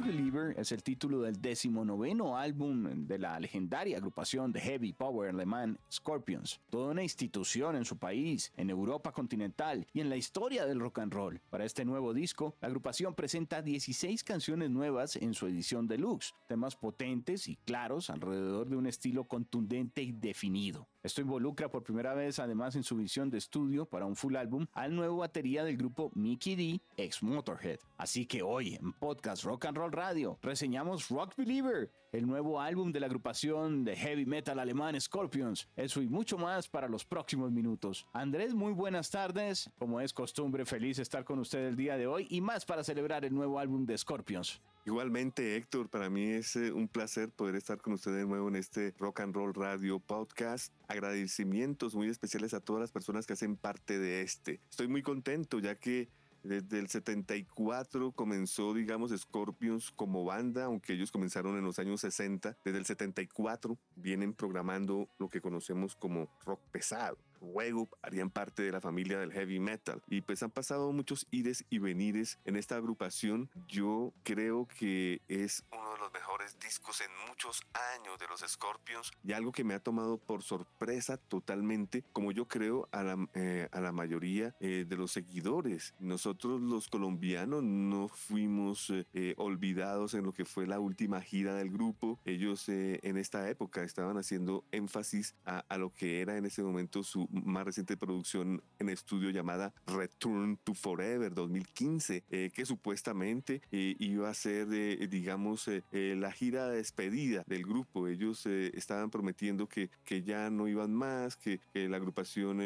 Believer es el título del decimonoveno álbum de la legendaria agrupación de heavy power alemán Scorpions, toda una institución en su país, en Europa continental y en la historia del rock and roll. Para este nuevo disco, la agrupación presenta 16 canciones nuevas en su edición deluxe, temas potentes y claros alrededor de un estilo contundente y definido. Esto involucra por primera vez, además en su visión de estudio para un full álbum, al nuevo batería del grupo Mickey D, ex Motorhead. Así que hoy, en Podcast Rock and Roll Radio, reseñamos Rock Believer, el nuevo álbum de la agrupación de heavy metal alemán Scorpions. Eso y mucho más para los próximos minutos. Andrés, muy buenas tardes. Como es costumbre, feliz estar con usted el día de hoy y más para celebrar el nuevo álbum de Scorpions. Igualmente, Héctor, para mí es eh, un placer poder estar con usted de nuevo en este Rock and Roll Radio Podcast. Agradecimientos muy especiales a todas las personas que hacen parte de este. Estoy muy contento ya que desde el 74 comenzó, digamos, Scorpions como banda, aunque ellos comenzaron en los años 60. Desde el 74 vienen programando lo que conocemos como rock pesado luego harían parte de la familia del heavy metal. Y pues han pasado muchos ires y venires en esta agrupación. Yo creo que es uno mejores discos en muchos años de los Scorpions y algo que me ha tomado por sorpresa totalmente, como yo creo a la, eh, a la mayoría eh, de los seguidores. Nosotros los colombianos no fuimos eh, olvidados en lo que fue la última gira del grupo. Ellos en esta época estaban haciendo énfasis a, a lo que era en ese momento su más reciente producción en estudio llamada Return to Forever 2015, eh, que supuestamente eh, iba a ser, eh, digamos, la gira de despedida del grupo. Ellos estaban prometiendo que, que ya no iban más, que, la agrupación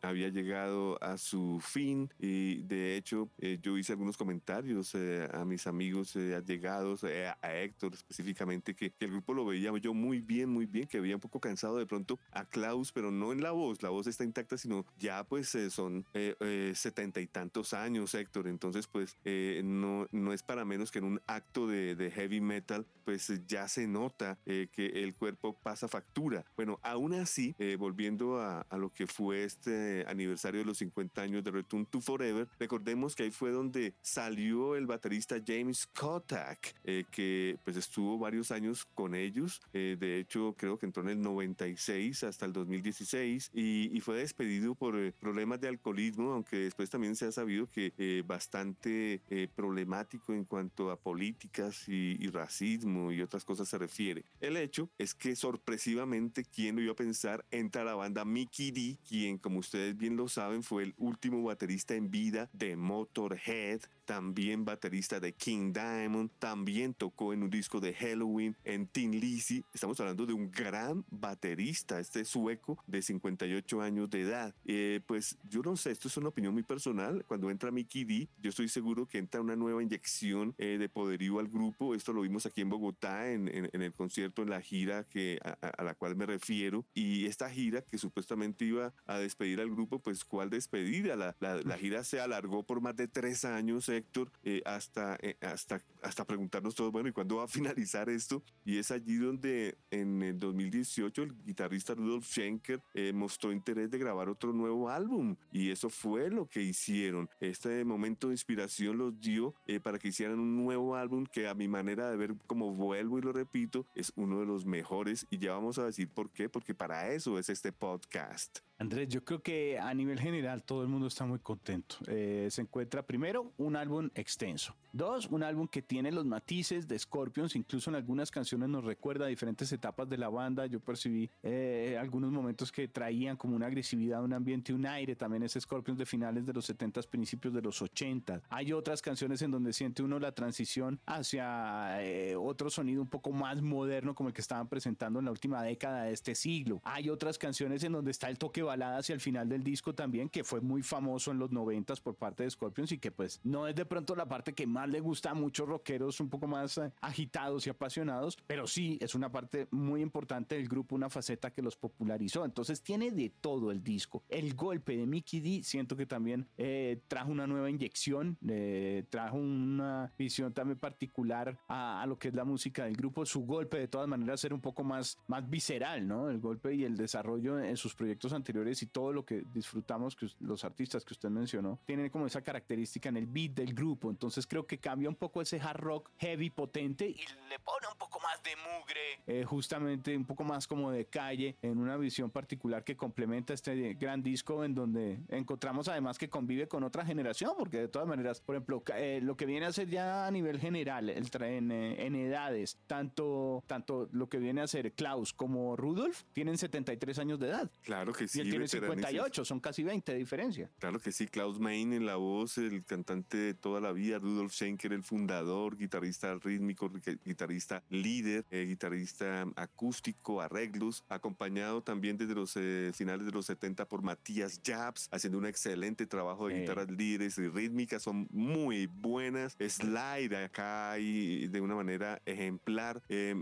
había llegado a su fin y de hecho yo hice algunos comentarios a mis amigos allegados, a Héctor específicamente, que, el grupo lo veía yo muy bien, muy bien, que había un poco cansado de pronto a Klaus, pero no en la voz, la voz está intacta, sino ya pues eh, son eh, eh, setenta y tantos años, Héctor. Entonces pues no, no es para menos que en un acto de, de heavy metal pues ya se nota que el cuerpo pasa factura. Bueno, aún así, volviendo a, a, lo que fue este aniversario de los 50 años de Return to Forever, recordemos que ahí fue donde salió el baterista James Kotak, que pues estuvo varios años con ellos. de hecho, creo que entró en el 96 hasta el 2016 y, y fue despedido por eh, problemas de alcoholismo, aunque después también se ha sabido que eh, bastante eh, problemático en cuanto a políticas y, racismo y otras cosas se refiere. El hecho es que sorpresivamente, ¿quién lo iba a pensar? Entra la banda Mickey D, quien como ustedes bien lo saben fue el último baterista en vida de Motorhead, también baterista de King Diamond, también tocó en un disco de Halloween, en Tin Lizzy. Estamos hablando de un gran baterista, este sueco de 58 años de edad. Eh, pues yo no sé, esto es una opinión muy personal. Cuando entra Mickey D, yo estoy seguro que entra una nueva inyección eh, de poderío al grupo. Esto lo vimos aquí en Bogotá, en, el concierto, en la gira que, a, la cual me refiero. Y esta gira que supuestamente iba a despedir al grupo, pues ¿cuál despedida? La, la gira se alargó por más de tres años Héctor, eh, hasta, eh, hasta, hasta preguntarnos todos, bueno, ¿y cuándo va a finalizar esto? Y es allí donde en el 2018 el guitarrista Rudolf Schenker eh, mostró interés de grabar otro nuevo álbum y eso fue lo que hicieron. Este momento de inspiración los dio para que hicieran un nuevo álbum que a mi manera de ver, como vuelvo y lo repito, es uno de los mejores y ya vamos a decir por qué, porque para eso es este podcast. Andrés, yo creo que a nivel general todo el mundo está muy contento. Eh, se encuentra primero un álbum extenso. Dos, un álbum que tiene los matices de Scorpions, incluso en algunas canciones nos recuerda diferentes etapas de la banda. Yo percibí eh, algunos momentos que traían como una agresividad, un ambiente, un aire. También es Scorpions de finales de los 70, principios de los 80. Hay otras canciones en donde siente uno la transición hacia eh, otro sonido un poco más moderno, como el que estaban presentando en la última década de este siglo. Hay otras canciones en donde está el toque balada hacia el final del disco también, que fue muy famoso en los 90 por parte de Scorpions y que pues no es de pronto la parte que más le gusta a muchos rockeros un poco más eh, agitados y apasionados, pero sí es una parte muy importante del grupo, una faceta que los popularizó. Entonces tiene de todo el disco. El golpe de Mickey D siento que también eh, trajo una nueva inyección, eh, trajo una visión también particular a, lo que es la música del grupo. Su golpe de todas maneras era un poco más, más visceral, ¿no? El golpe y el desarrollo en sus proyectos anteriores y todo lo que disfrutamos, que los artistas que usted mencionó, tienen como esa característica en el beat del grupo. Entonces creo que cambia un poco ese hard rock heavy potente y le pone un poco más de mugre, eh, justamente un poco más como de calle, en una visión particular que complementa este gran disco en donde encontramos además que convive con otra generación, porque de todas maneras, por ejemplo, eh, lo que viene a ser ya a nivel general, el en, eh, en edades, tanto, tanto lo que viene a ser Klaus como Rudolf tienen 73 años de edad. Claro que sí. Y él tiene 58, son casi 20 de diferencia. Claro que sí, Klaus Main en la voz, el cantante de toda la vida, Rudolf Schenker, el fundador, guitarrista rítmico, guitarrista líder, eh, guitarrista acústico, arreglos, acompañado también desde los eh, finales de los 70 por Matías Jabs, haciendo un excelente trabajo de guitarras líderes y rítmicas, son muy buenas. Slide acá y de una manera ejemplar. Eh,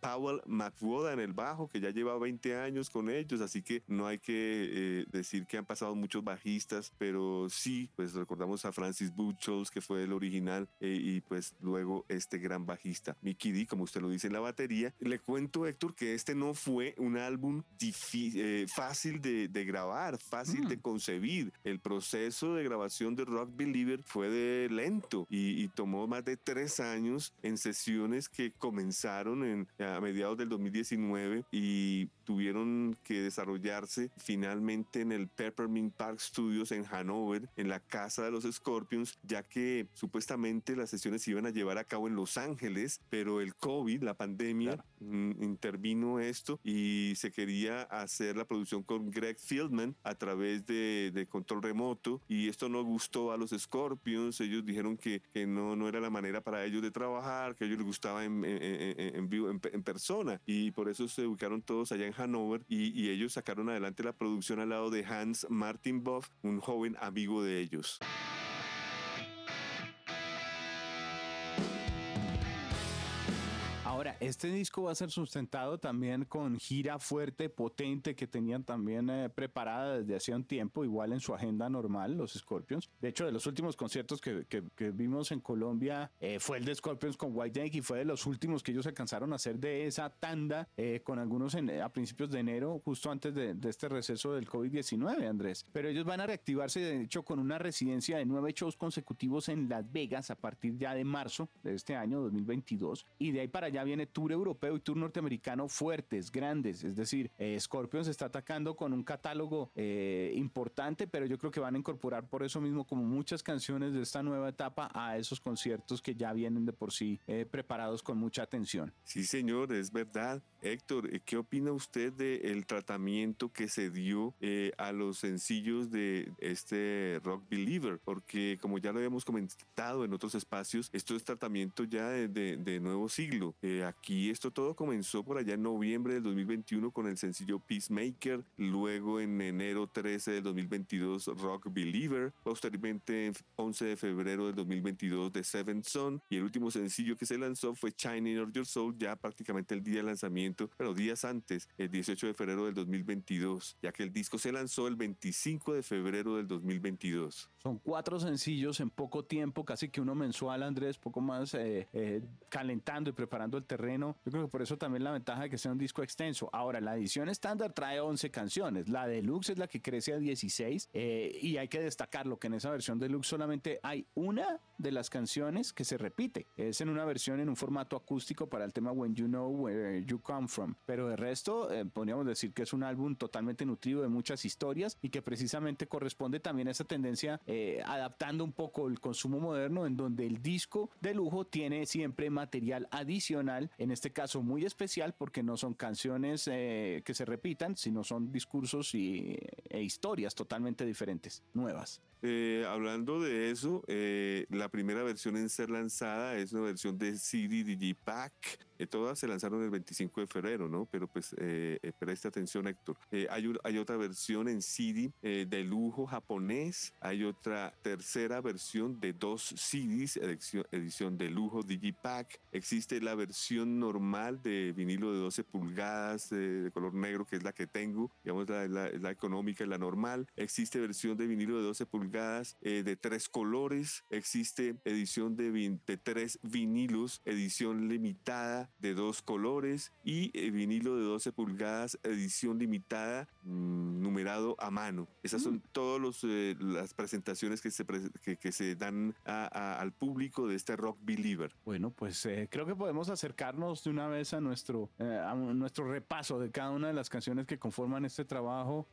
Powell McWoda en el bajo, que ya lleva 20 años con ellos, así que no hay que decir que han pasado muchos bajistas, pero sí, pues recordamos a Francis Buchholz, que fue el original eh, y pues luego este gran bajista, Mickey D, como usted lo dice en la batería. Le cuento, Héctor, que este no fue un álbum eh, fácil de, grabar, fácil de mm. concebir. El proceso de grabación de Rock Believer fue de lento y, tomó más de tres años en sesiones que comenzaron en, a mediados del 2019 y tuvieron que desarrollarse finalmente en el Peppermint Park Studios en Hanover, en la casa de los Scorpions, ya que supuestamente las sesiones se iban a llevar a cabo en Los Ángeles, pero el COVID, la pandemia, intervino esto y se quería hacer la producción con Greg Fieldman a través de, control remoto y esto no gustó a los Scorpions, ellos dijeron que, no, no era la manera para ellos de trabajar, que a ellos les gustaba en, vivo, en, persona y por eso se ubicaron todos allá en Hanover y, ellos sacaron adelante la producción al lado de Hans Martin Boff, un joven amigo de ellos. Ahora, este disco va a ser sustentado también con gira fuerte, potente, que tenían también eh, preparada desde hacía un tiempo, igual en su agenda normal, los Scorpions. De hecho, de los últimos conciertos que, que, vimos en Colombia, eh, fue el de Scorpions con White Snake y fue de los últimos que ellos alcanzaron a hacer de esa tanda, eh, con algunos a principios de enero, justo antes de, de este receso del COVID-19, Andrés. Pero ellos van a reactivarse, de hecho, con una residencia de nueve shows consecutivos en Las Vegas a partir ya de marzo de este año 2022. Y de ahí para allá viene tour europeo y tour norteamericano fuertes, grandes. Es decir, eh, Scorpions está atacando con un catálogo eh, importante, pero yo creo que van a incorporar por eso mismo como muchas canciones de esta nueva etapa a esos conciertos que ya vienen de por sí eh, preparados con mucha atención. Sí, señor, es verdad. Héctor, ¿qué opina usted del tratamiento que se dio a los sencillos de este Rock Believer? Porque como ya lo habíamos comentado en otros espacios, esto es tratamiento ya de nuevo siglo aquí esto todo comenzó por allá en noviembre del 2021 con el sencillo Peacemaker, luego en enero 13 del 2022 Rock Believer, posteriormente 11 de febrero del 2022 The Seventh Son y el último sencillo que se lanzó fue Shining of Your Soul ya prácticamente el día de lanzamiento, pero días antes, el 18 de febrero del 2022, ya que el disco se lanzó el 25 de febrero del 2022. Son cuatro sencillos en poco tiempo, casi que uno mensual, Andrés, poco más eh, eh, calentando y preparando el terreno. Yo creo que por eso también la ventaja de que sea un disco extenso. Ahora, la edición estándar trae 11 canciones, la deluxe es la que crece a 16 eh, y hay que destacarlo que en esa versión deluxe solamente hay una de las canciones que se repite. Es en una versión en un formato acústico para el tema When You Know Where You Come From. Pero de resto, eh, podríamos decir que es un álbum totalmente nutrido de muchas historias y que precisamente corresponde también a esa tendencia eh, adaptando un poco el consumo moderno en donde el disco de lujo tiene siempre material adicional, en este caso muy especial porque no son canciones eh, que se repitan, sino son discursos y, e historias totalmente diferentes, nuevas. Eh, hablando de eso, eh, la primera versión en ser lanzada es una versión de CD Digipack. Eh, todas se lanzaron el 25 de febrero, ¿no? Pero pues eh, eh, preste atención, Héctor. hay, hay otra versión en CD de lujo japonés. Hay otra tercera versión de dos CDs, edición, edición de lujo Digipack. Existe la versión normal de vinilo de 12 pulgadas de color negro, que es la que tengo. Digamos, la, la, la económica la normal. Existe versión de vinilo de 12 pulgadas eh, de tres colores. Existe edición de, de, tres vinilos, edición limitada de dos colores y eh, vinilo de 12 pulgadas, edición limitada, mmm, numerado a mano. Esas son mm. todas eh, las presentaciones que se, que, que se dan a, a, al público de este Rock Believer. Bueno, pues eh, creo que podemos acercarnos de una vez a nuestro, eh, a nuestro repaso de cada una de las canciones que conforman este trabajo,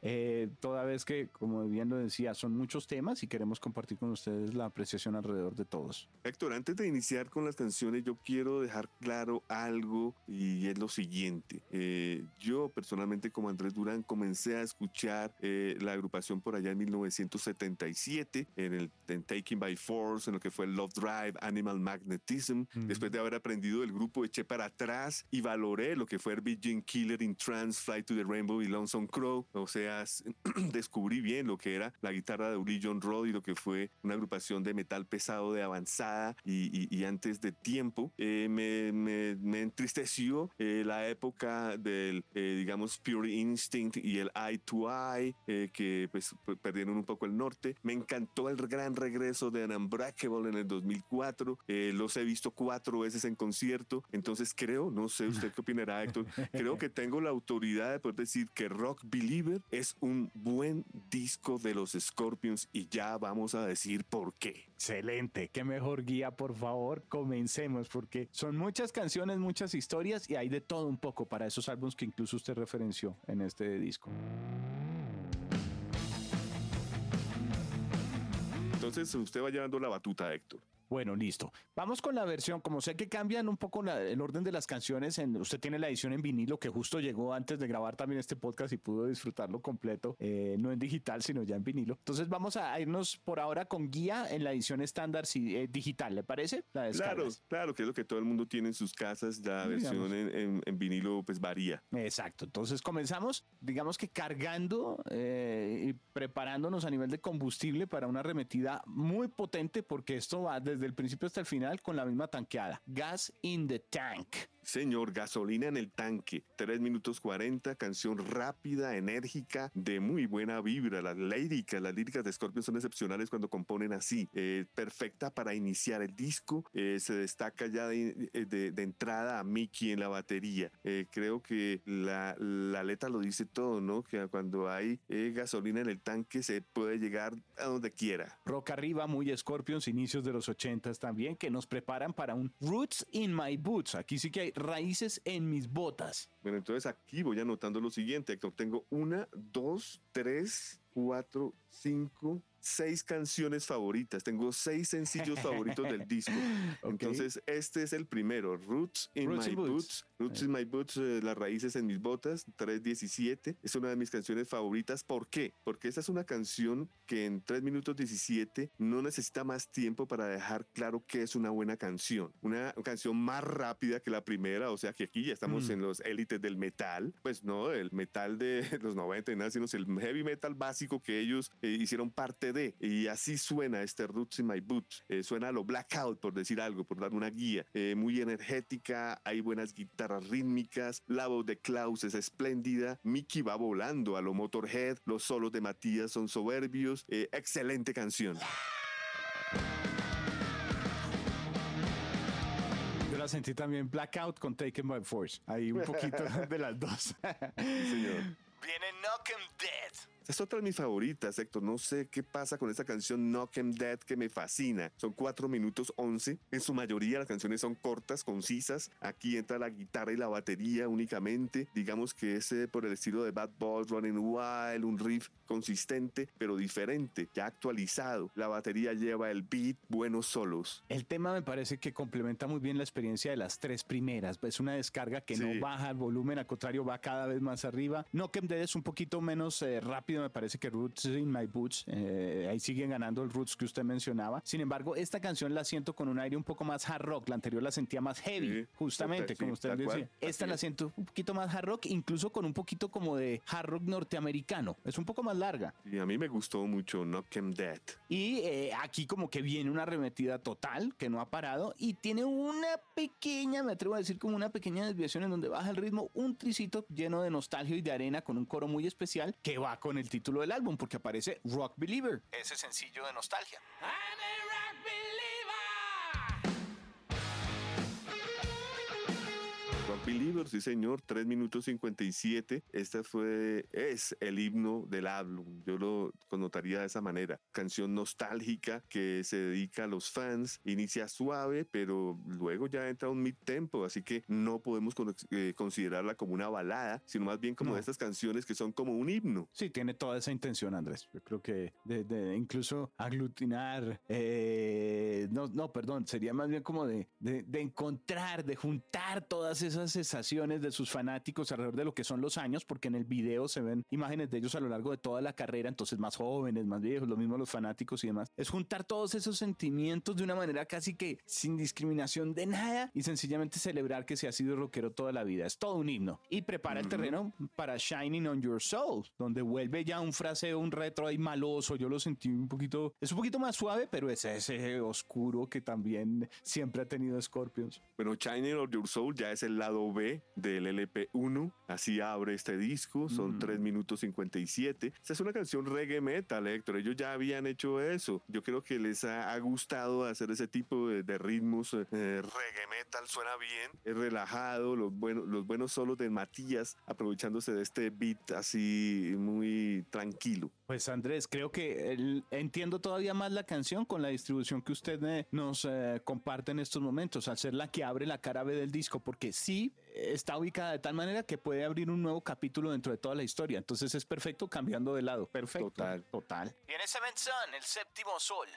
toda vez que, como bien lo decía, son muchos temas y queremos compartir con ustedes la apreciación alrededor de todos. Héctor, antes de iniciar con las canciones, yo quiero dejar claro algo y es lo siguiente. Eh, yo personalmente como Andrés Durán comencé a escuchar eh, la agrupación por allá en 1977 en el en Taking by Force, en lo que fue Love Drive, Animal Magnetism. Mm. Después de haber aprendido del grupo, eché para atrás y valoré lo que fue Virgin Killer in Trance, Fly to the Rainbow y Lonesome Crow. O sea, descubrí bien lo que era la guitarra de Uli John Rod y lo que fue una agrupación de metal pesado de avanzada y, y, y antes de tiempo. Eh, me, me, me, entristeció eh, la época del, eh, digamos, Pure Instinct y el Eye to Eye, eh, que pues perdieron un poco el norte. Me encantó el gran regreso de Unbreakable en el 2004. Eh, los he visto cuatro veces en concierto. Entonces creo, no sé usted qué opinará, Héctor, creo que tengo la autoridad de poder decir que Rock Believer es un buen disco de los Scorpions y ya vamos a decir por qué. Excelente, qué mejor guía, por favor, comencemos, porque son muchas canciones, muchas historias y hay de todo un poco para esos álbumes que incluso usted referenció en este disco. Entonces usted va llevando la batuta, Héctor. Bueno, listo. Vamos con la versión. Como sé que cambian un poco la, el orden de las canciones, en, usted tiene la edición en vinilo que justo llegó antes de grabar también este podcast y pudo disfrutarlo completo, eh, no en digital, sino ya en vinilo. Entonces vamos a irnos por ahora con guía en la edición estándar eh, digital, ¿le parece? claro, claro, que es lo que todo el mundo tiene en sus casas. La versión en, en, en, vinilo pues varía. Exacto. Entonces comenzamos, digamos que cargando eh, y preparándonos a nivel de combustible para una arremetida muy potente porque esto va desde desde el principio hasta el final con la misma tanqueada. Gas in the tank. Señor, gasolina en el tanque, 3 minutos 40, canción rápida, enérgica, de muy buena vibra. Las líricas, las líricas de Scorpion son excepcionales cuando componen así. Eh, perfecta para iniciar el disco. Eh, se destaca ya de, de, entrada a Mickey en la batería. Eh, creo que la, la, letra lo dice todo, ¿no? Que cuando hay eh, gasolina en el tanque se puede llegar a donde quiera. Rock arriba, muy Scorpions, inicios de los 80 también, que nos preparan para un Roots in My Boots. Aquí sí que hay raíces en mis botas. Bueno, entonces aquí voy anotando lo siguiente, Héctor. Tengo una, dos, tres, cuatro, cinco, seis canciones favoritas. Tengo seis sencillos favoritos del disco. Okay. Entonces, este es el primero, Roots in Roots My Boots. Boots. Roots in My Boots, eh, Las Raíces en Mis Botas, 3.17. Es una de mis canciones favoritas. ¿Por qué? Porque esta es una canción que en 3 minutos 17 no necesita más tiempo para dejar claro que es una buena canción. Una canción más rápida que la primera, o sea que aquí ya estamos mm. en los élites del metal. Pues no, el metal de los 90 y nada, sino el heavy metal básico que ellos eh, hicieron parte de. Y así suena este Roots in My Boots. Eh, suena a lo blackout, por decir algo, por dar una guía. Eh, muy energética, hay buenas guitarras rítmicas, la voz de Klaus es espléndida, Mickey va volando a lo Motorhead, los solos de Matías son soberbios, eh, excelente canción. Yo la sentí también Blackout con Taken by Force, ahí un poquito de las dos. sí, señor. Viene Knock 'em Dead. Es otra de mis favoritas, Héctor. No sé qué pasa con esta canción Knock 'em Dead que me fascina. Son 4 minutos 11. En su mayoría las canciones son cortas, concisas. Aquí entra la guitarra y la batería únicamente. Digamos que es por el estilo de Bad Boys, Running Wild, un riff consistente pero diferente, ya actualizado. La batería lleva el beat, buenos solos. El tema me parece que complementa muy bien la experiencia de las tres primeras. Es una descarga que no baja el volumen, al contrario va cada vez más arriba. Knock 'em Dead es un poquito menos eh, rápido me parece que Roots in My Boots, eh, ahí siguen ganando el Roots que usted mencionaba. Sin embargo, esta canción la siento con un aire un poco más hard rock, la anterior la sentía más heavy, justamente, como usted decía. Esta la siento un poquito más hard rock, incluso con un poquito como de hard rock norteamericano. Es un poco más larga. Y a mí me gustó mucho Knock 'em Dead. Y eh, aquí como que viene una arremetida total, que no ha parado, y tiene una pequeña, me atrevo a decir como una pequeña desviación en donde baja el ritmo, un tricito lleno de nostalgia y de arena con un coro muy especial que va con el el título del álbum porque aparece Rock Believer, ese sencillo de nostalgia. Believer, sí señor, 3 minutos 57. Este fue, es el himno del álbum. Yo lo connotaría de esa manera. Canción nostálgica que se dedica a los fans. Inicia suave, pero luego ya entra un mid-tempo, así que no podemos eh, considerarla como una balada, sino más bien como de estas canciones que son como un himno. Sí, tiene toda esa intención, Andrés. Yo creo que de, incluso aglutinar, eh, no, no, perdón, sería más bien como de, de encontrar, de juntar todas esas sensaciones de sus fanáticos alrededor de lo que son los años, porque en el video se ven imágenes de ellos a lo largo de toda la carrera, entonces más jóvenes, más viejos, lo mismo los fanáticos y demás. Es juntar todos esos sentimientos de una manera casi que sin discriminación de nada y sencillamente celebrar que se ha sido rockero toda la vida. Es todo un himno. Y prepara el terreno para Shining on Your Soul, donde vuelve ya un fraseo, un retro ahí maloso. Yo lo sentí un poquito, es un poquito más suave, pero es ese oscuro que también siempre ha tenido Scorpions. Bueno, Shining on Your Soul ya es el lado B del LP1. Así abre este disco, son 3 minutos 57. Esta es una canción reggae metal, Héctor. Ellos ya habían hecho eso. Yo creo que les ha, gustado hacer ese tipo de, ritmos. Eh, reggae metal suena bien, es relajado, los, buenos los buenos solos de Matías, aprovechándose de este beat así muy tranquilo. Pues Andrés, creo que entiendo todavía más la canción con la distribución que usted eh, nos eh, comparte en estos momentos, al ser la que abre la cara B del disco, porque sí está ubicada de tal manera que puede abrir un nuevo capítulo dentro de toda la historia. Entonces es perfecto cambiando de lado. Perfecto. Total. Total. Y en ese Sun, el séptimo sol.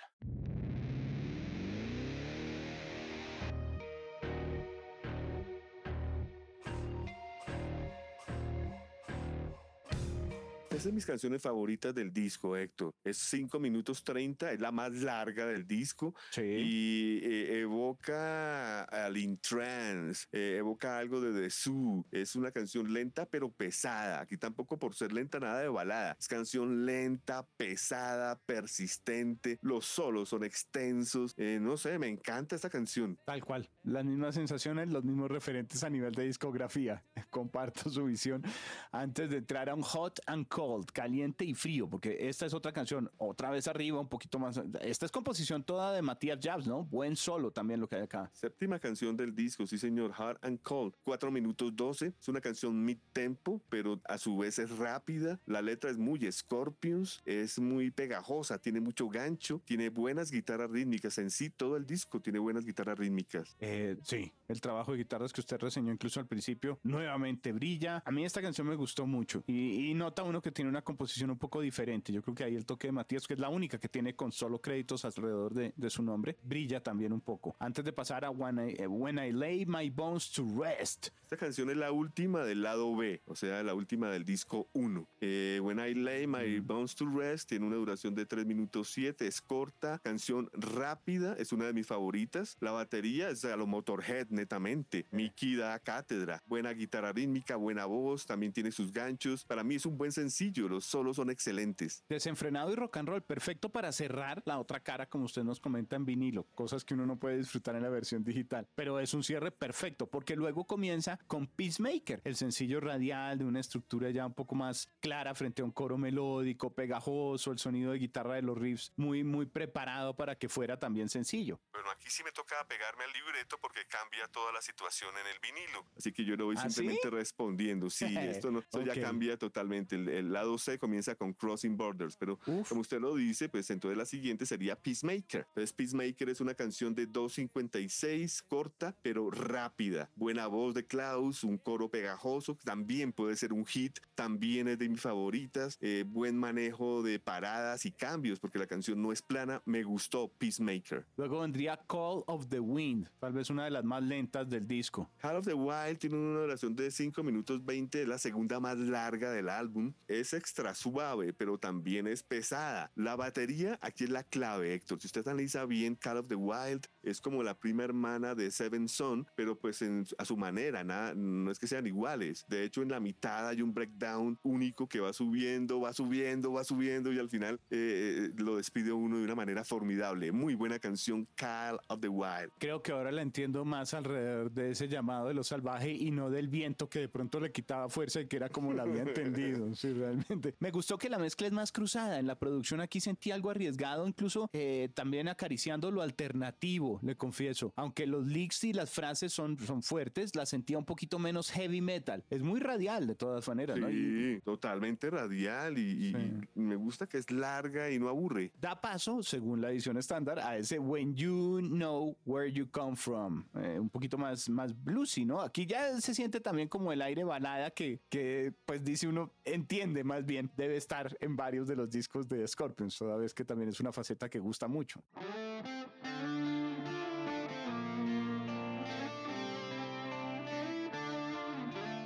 Es de mis canciones favoritas del disco, Héctor. Es 5 minutos 30, es la más larga del disco. Sí. Y eh, evoca al Intrance, eh, evoca algo de The Zoo. Es una canción lenta pero pesada. Aquí tampoco por ser lenta nada de balada. Es canción lenta, pesada, persistente. Los solos son extensos. Eh, no sé, me encanta esta canción. Tal cual. Las mismas sensaciones, los mismos referentes a nivel de discografía. Comparto su visión. Antes de entrar a un Hot and Cold caliente y frío, porque esta es otra canción, otra vez arriba, un poquito más. Esta es composición toda de Matías Jabs, ¿no? Buen solo también lo que hay acá. Séptima canción del disco, sí señor, Hard and Cold, 4 minutos 12. Es una canción mid-tempo, pero a su vez es rápida. La letra es muy Scorpions, es muy pegajosa, tiene mucho gancho, tiene buenas guitarras rítmicas. En sí, todo el disco tiene buenas guitarras rítmicas. Eh, sí, el trabajo de guitarras que usted reseñó incluso al principio, nuevamente brilla. A mí esta canción me gustó mucho y, y nota uno que tiene una composición un poco diferente. Yo creo que ahí el toque de Matías, que es la única que tiene con solo créditos alrededor de, su nombre, brilla también un poco. Antes de pasar a When I, eh, When I Lay My Bones to Rest. Esta canción es la última del lado B, o sea, la última del disco 1. Eh, When I Lay My. Bones to Rest tiene una duración de 3 minutos 7, es corta, canción rápida, es una de mis favoritas. La batería es a lo Motorhead netamente. Mickey da cátedra, buena guitarra rítmica, buena voz, también tiene sus ganchos. Para mí es un buen sencillo sencillo, los solos son excelentes. Desenfrenado y rock and roll, perfecto para cerrar la otra cara, como usted nos comenta en vinilo, cosas que uno no puede disfrutar en la versión digital. Pero es un cierre perfecto, porque luego comienza con Peacemaker, el sencillo radial de una estructura ya un poco más clara frente a un coro melódico, pegajoso, el sonido de guitarra de los riffs muy, muy preparado para que fuera también sencillo. Bueno, aquí sí me toca pegarme al libreto porque cambia toda la situación en el vinilo. Así que yo lo voy ¿Ah, simplemente respondiendo. Sí, esto, no, esto ya Ok. cambia totalmente. El, el lado C comienza con Crossing Borders, pero Uf. como usted lo dice, pues entonces la siguiente sería Peacemaker. Entonces Peacemaker es una canción de 2.56, corta, pero rápida. Buena voz de Klaus, un coro pegajoso, también puede ser un hit, también es de mis favoritas. eh, buen manejo de paradas y cambios, porque la canción no es plana. Me gustó Peacemaker. Luego vendría Call of the Wind, tal vez una de las más lentas del disco. Call of the Wild tiene una duración de 5 minutos 20, es la segunda más larga del álbum. Es extra suave, pero también es pesada. La batería aquí es la clave, Héctor. Si usted analiza bien, Call of the Wild es como la prima hermana de Seven Son, pero pues en- a su manera, nada, no es que sean iguales. De hecho, en la mitad hay un breakdown único que va subiendo, va subiendo, va subiendo y al final eh, lo despide uno de una manera formidable. Muy buena canción, Call of the Wild. Creo que ahora la entiendo más alrededor de ese llamado de lo salvaje y no del viento que de pronto le quitaba fuerza y que era como la había entendido. Sí, realmente. Me gustó que la mezcla es más cruzada. En la producción aquí sentí algo arriesgado, incluso eh, también acariciando lo alternativo, le confieso. Aunque los leaks y las frases son, son fuertes, la sentía un poquito menos heavy metal. Es muy radial de todas maneras, ¿no? Y Sí, totalmente radial y, y- Sí. y me gusta que es larga y no aburre. da paso, según la edición estándar, a ese When You Know Where You Come From. Eh, un poquito más, más bluesy, ¿no? Aquí ya se siente también como el aire balada que, que, pues dice uno, entiende más bien, debe estar en varios de los discos de Scorpions, toda vez que también es una faceta que gusta mucho.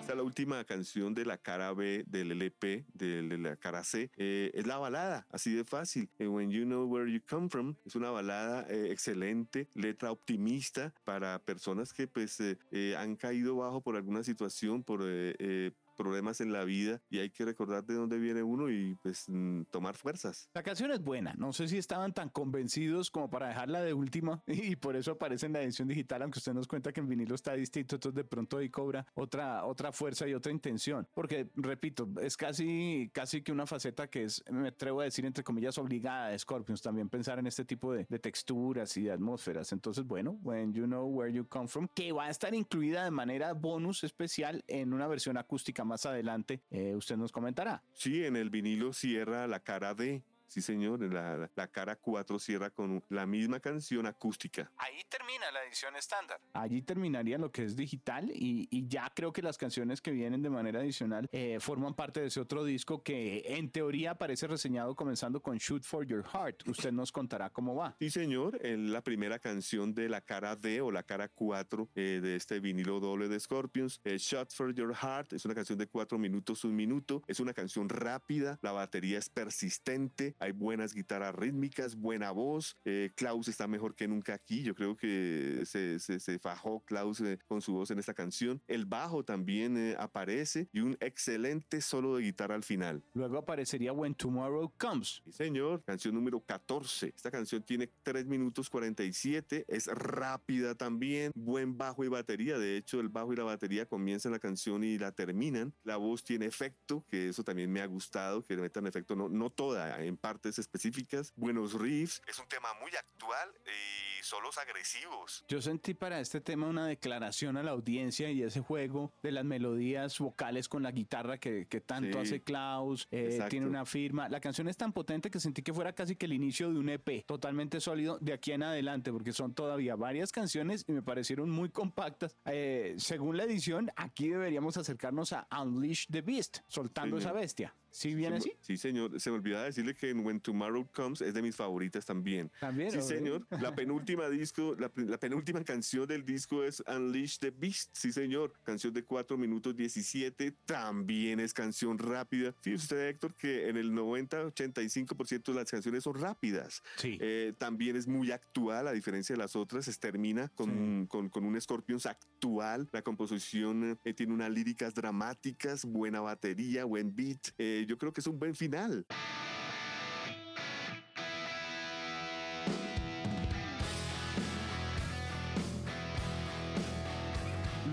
Esta es la última canción de la cara B del LP, de, la cara C. Eh, es la balada, así de fácil. Eh, When You Know Where You Come From es una balada eh, excelente, letra optimista para personas que pues eh, eh, han caído bajo por alguna situación, por eh, problemas en la vida y hay que recordar de dónde viene uno y pues mm, tomar fuerzas. La canción es buena, no sé si estaban tan convencidos como para dejarla de última y por eso aparece en la edición digital, aunque usted nos cuenta que en vinilo está distinto, entonces de pronto ahí cobra otra, otra fuerza y otra intención, porque repito, es casi, casi que una faceta que es, me atrevo a decir entre comillas, obligada de Scorpions, también pensar en este tipo de, de texturas y de atmósferas, entonces bueno, When You Know Where You Come From, que va a estar incluida de manera bonus especial en una versión acústica más adelante, eh, usted nos comentará. Sí, en el vinilo cierra la cara D. Sí, señor, la, la- cara 4 cierra con la misma canción acústica. Ahí termina la edición estándar. Allí terminaría lo que es digital y, y ya creo que las canciones que vienen de manera adicional eh, forman parte de ese otro disco que en teoría aparece reseñado comenzando con Shoot for Your Heart. Usted nos contará cómo va. Sí, señor, en la primera canción de la cara D o la cara 4 eh, de este vinilo doble de Scorpions. eh, Shot for Your Heart es una canción de 4 minutos, un minuto. Es una canción rápida, la batería es persistente, hay buenas guitarras rítmicas, buena voz. eh, Klaus está mejor que nunca aquí. Yo creo que se, se- se fajó Klaus eh, con su voz en esta canción. El bajo también eh, aparece y un excelente solo de guitarra al final. Luego aparecería When Tomorrow Comes. Sí, señor. Canción número 14. Esta canción tiene 3 minutos 47. Es rápida también. Buen bajo y batería. De hecho, el bajo y la batería comienzan la canción y la terminan. La voz tiene efecto, que eso también me ha gustado, que le metan efecto, no, no toda, en partes específicas. Buenos riffs. Es un tema muy actual y solos agresivos. Yo sentí para este tema una declaración a la audiencia y ese juego de las melodías vocales con la guitarra que, que tanto Sí. hace Klaus, eh, tiene una firma. La canción es tan potente que sentí que fuera casi que el inicio de un EP, totalmente sólido de aquí en adelante, porque son todavía varias canciones y me parecieron muy compactas. Eh, según la edición, aquí deberíamos acercarnos a Unleash the Beast, soltando Señor. esa bestia. ¿Sí viene Sí, así? Sí, señor. Se me olvidaba decirle que en When Tomorrow Comes es de mis favoritas también. También. Sí, señor. La penúltima disco, la, la, penúltima canción del disco es Unleash the Beast. Sí, señor. Canción de 4 minutos 17. También es canción rápida. Fíjese usted, Héctor, que en el 90-85% de las canciones son rápidas. Sí. Eh, también es muy actual, a diferencia de las otras. Se termina con, sí. con, con, un Scorpions actual. La composición eh, tiene unas líricas dramáticas, buena batería, buen beat. Eh, yo creo que es un buen final.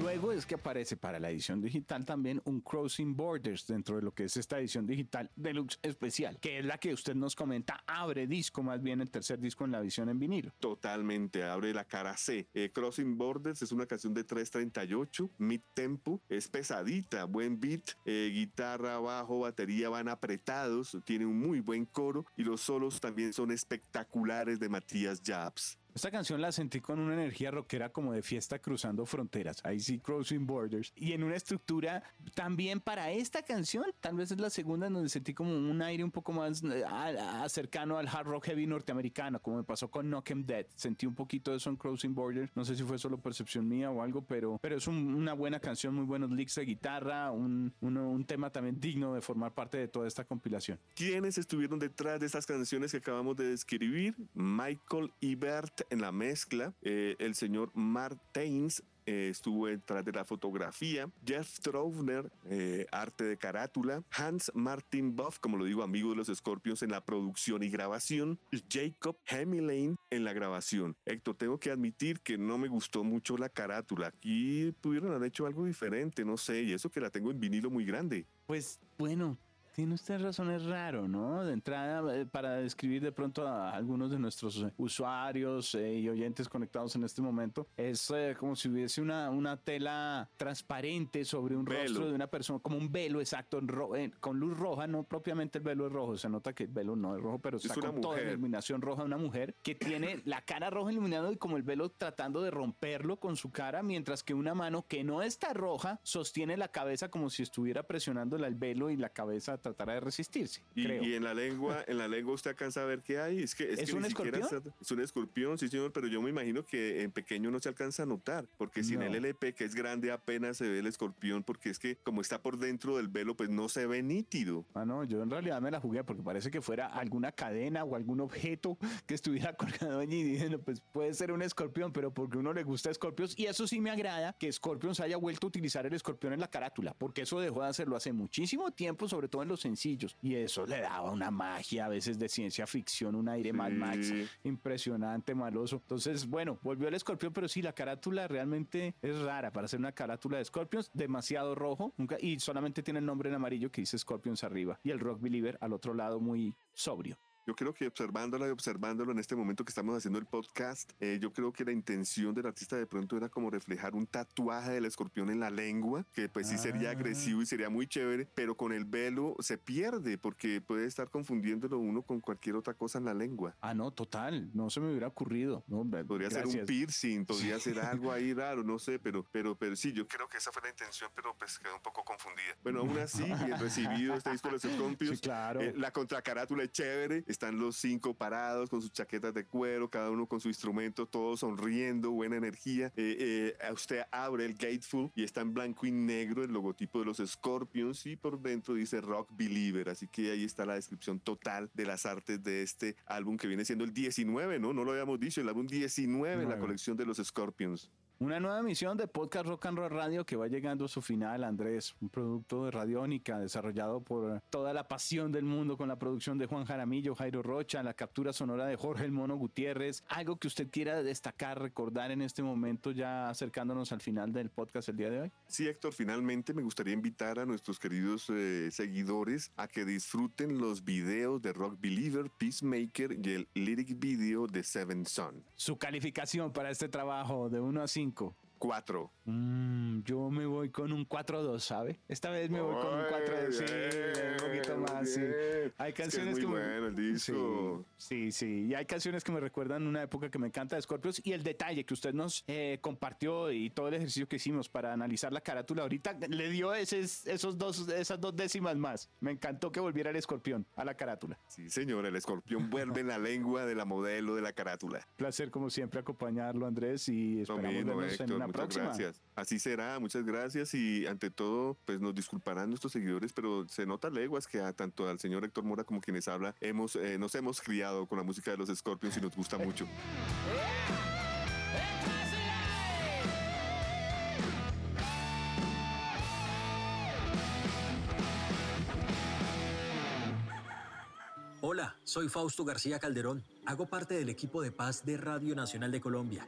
Luego es que aparece para la edición digital también un Crossing Borders dentro de lo que es esta edición digital deluxe especial, que es la que usted nos comenta, abre disco más bien el tercer disco en la visión en vinilo. Totalmente, abre la cara C. Eh, Crossing Borders es una canción de 338, mid tempo, es pesadita, buen beat, eh, guitarra, bajo, batería van apretados, tiene un muy buen coro y los solos también son espectaculares de Matías Jabs. Esta canción la sentí con una energía rockera como de fiesta cruzando fronteras, ahí sí, Crossing Borders, y en una estructura también para esta canción, tal vez es la segunda en donde sentí como un aire un poco más a, a, cercano al hard rock heavy norteamericano, como me pasó con Knock 'em Dead, sentí un poquito de eso en Crossing Borders, no sé si fue solo percepción mía o algo, pero, pero es un, una buena canción, muy buenos licks de guitarra, un, un, tema también digno de formar parte de toda esta compilación. ¿Quiénes estuvieron detrás de estas canciones que acabamos de describir? Michael Ibert en la mezcla, eh, el señor Martins eh, estuvo detrás de la fotografía, Jeff Trovner, eh, arte de carátula, Hans Martin Buff, como lo digo, amigo de los Scorpions en la producción y grabación, Jacob Hemilane en la grabación. Héctor, tengo que admitir que no me gustó mucho la carátula. Aquí pudieron haber hecho algo diferente, no sé, y eso que la tengo en vinilo muy grande. Pues bueno, tiene usted razón, es raro, ¿no? De entrada, eh, para describir de pronto a algunos de nuestros usuarios eh, y oyentes conectados en este momento, es eh, como si hubiese una, una tela transparente sobre un Velo. rostro de una persona, como un velo exacto, en con luz roja, no propiamente el velo es rojo, se nota que el velo no es rojo, pero está una con toda la iluminación roja de una mujer que tiene la cara roja iluminada y como el velo tratando de romperlo con su cara, mientras que una mano que no está roja sostiene la cabeza como si estuviera presionándola el velo y la cabeza tratara de resistirse. Y, creo. y en la lengua, en la lengua usted alcanza a ver qué hay. Es que es, ¿Es que un escorpión? está- es un escorpión, sí señor, pero yo me imagino que en pequeño no se alcanza a notar, porque si en No. el LP que es grande apenas se ve el escorpión, porque es que como está por dentro del velo, pues no se ve nítido. Ah, no, yo en realidad me la jugué porque parece que fuera alguna cadena o algún objeto que estuviera colgado allí. Y dije, no, pues puede ser un escorpión, pero porque uno le gusta Scorpions. Y eso sí me agrada que Scorpions haya vuelto a utilizar el escorpión en la carátula, porque eso dejó de hacerlo hace muchísimo tiempo, sobre todo en los sencillos. Y eso le daba una magia, a veces de ciencia ficción, un aire Mad Max Sí. impresionante, maloso. Entonces, bueno, volvió el escorpión, pero sí, la carátula realmente es rara para hacer una carátula de Scorpions, demasiado rojo, nunca, y solamente tiene el nombre en amarillo que dice Scorpions arriba, y el Rock Believer al otro lado muy sobrio. Yo creo que observándolo y observándolo en este momento que estamos haciendo el podcast, eh, yo creo que la intención del artista de pronto era como reflejar un tatuaje del escorpión en la lengua, que pues sí sería Ah. agresivo y sería muy chévere, pero con el velo se pierde porque puede estar confundiéndolo uno con cualquier otra cosa en la lengua. Ah, no, total, no se me hubiera ocurrido. No, Podría ser un gracias. piercing, podría ser algo ahí raro, no sé, pero, pero, pero sí, yo creo que esa fue la intención, pero pues quedó un poco confundida. Bueno, aún así, bien recibido este disco de los Scorpions. Sí, claro. Eh, la contracarátula es chévere, están los cinco parados con sus chaquetas de cuero, cada uno con su instrumento, todos sonriendo, buena energía. Eh, eh, usted abre el Gateful y está en blanco y negro el logotipo de los Scorpions y por dentro dice Rock Believer, así que ahí está la descripción total de las artes de este álbum que viene siendo el 19, ¿no? No lo habíamos dicho, el álbum 19 en la colección de los Scorpions. Una nueva emisión de Podcast Rock and Roll Radio que va llegando a su final, Andrés, un producto de Radiónica desarrollado por toda la pasión del mundo con la producción de Juan Jaramillo, Jairo Rocha, la captura sonora de Jorge El Mono Gutiérrez. Algo que usted quiera destacar, recordar en este momento ya acercándonos al final del podcast el día de hoy. Sí, Héctor, finalmente me gustaría invitar a nuestros queridos eh, seguidores a que disfruten los videos de Rock Believer, Peacemaker y el lyric video de Seven Son. Su calificación para este trabajo de 1 a 5. 5. 4. Mm, yo me voy con un 4-2, ¿sabe? Esta vez me voy con un 4 sí, un poquito más, sí. hay Es que canciones es que, muy me- bueno el disco. Sí, sí, sí. Y hay canciones que me recuerdan una época que me encanta de Scorpions y el detalle que usted nos eh, compartió y todo el ejercicio que hicimos para analizar la carátula ahorita le dio ese, esos dos, esas dos décimas más. Me encantó que volviera el escorpión a la carátula. Sí, señor, el escorpión vuelve en la lengua de la modelo de la carátula. Placer como siempre acompañarlo Andrés y esperamos vernos en una muchas próxima. gracias. Así será, muchas gracias y ante todo, pues nos disculparán nuestros seguidores, pero se nota leguas que a tanto al señor Héctor Mora como quienes habla, hemos, eh, nos hemos criado con la música de los Scorpions y nos gusta mucho. Hola, soy Fausto García Calderón. Hago parte del equipo de paz de Radio Nacional de Colombia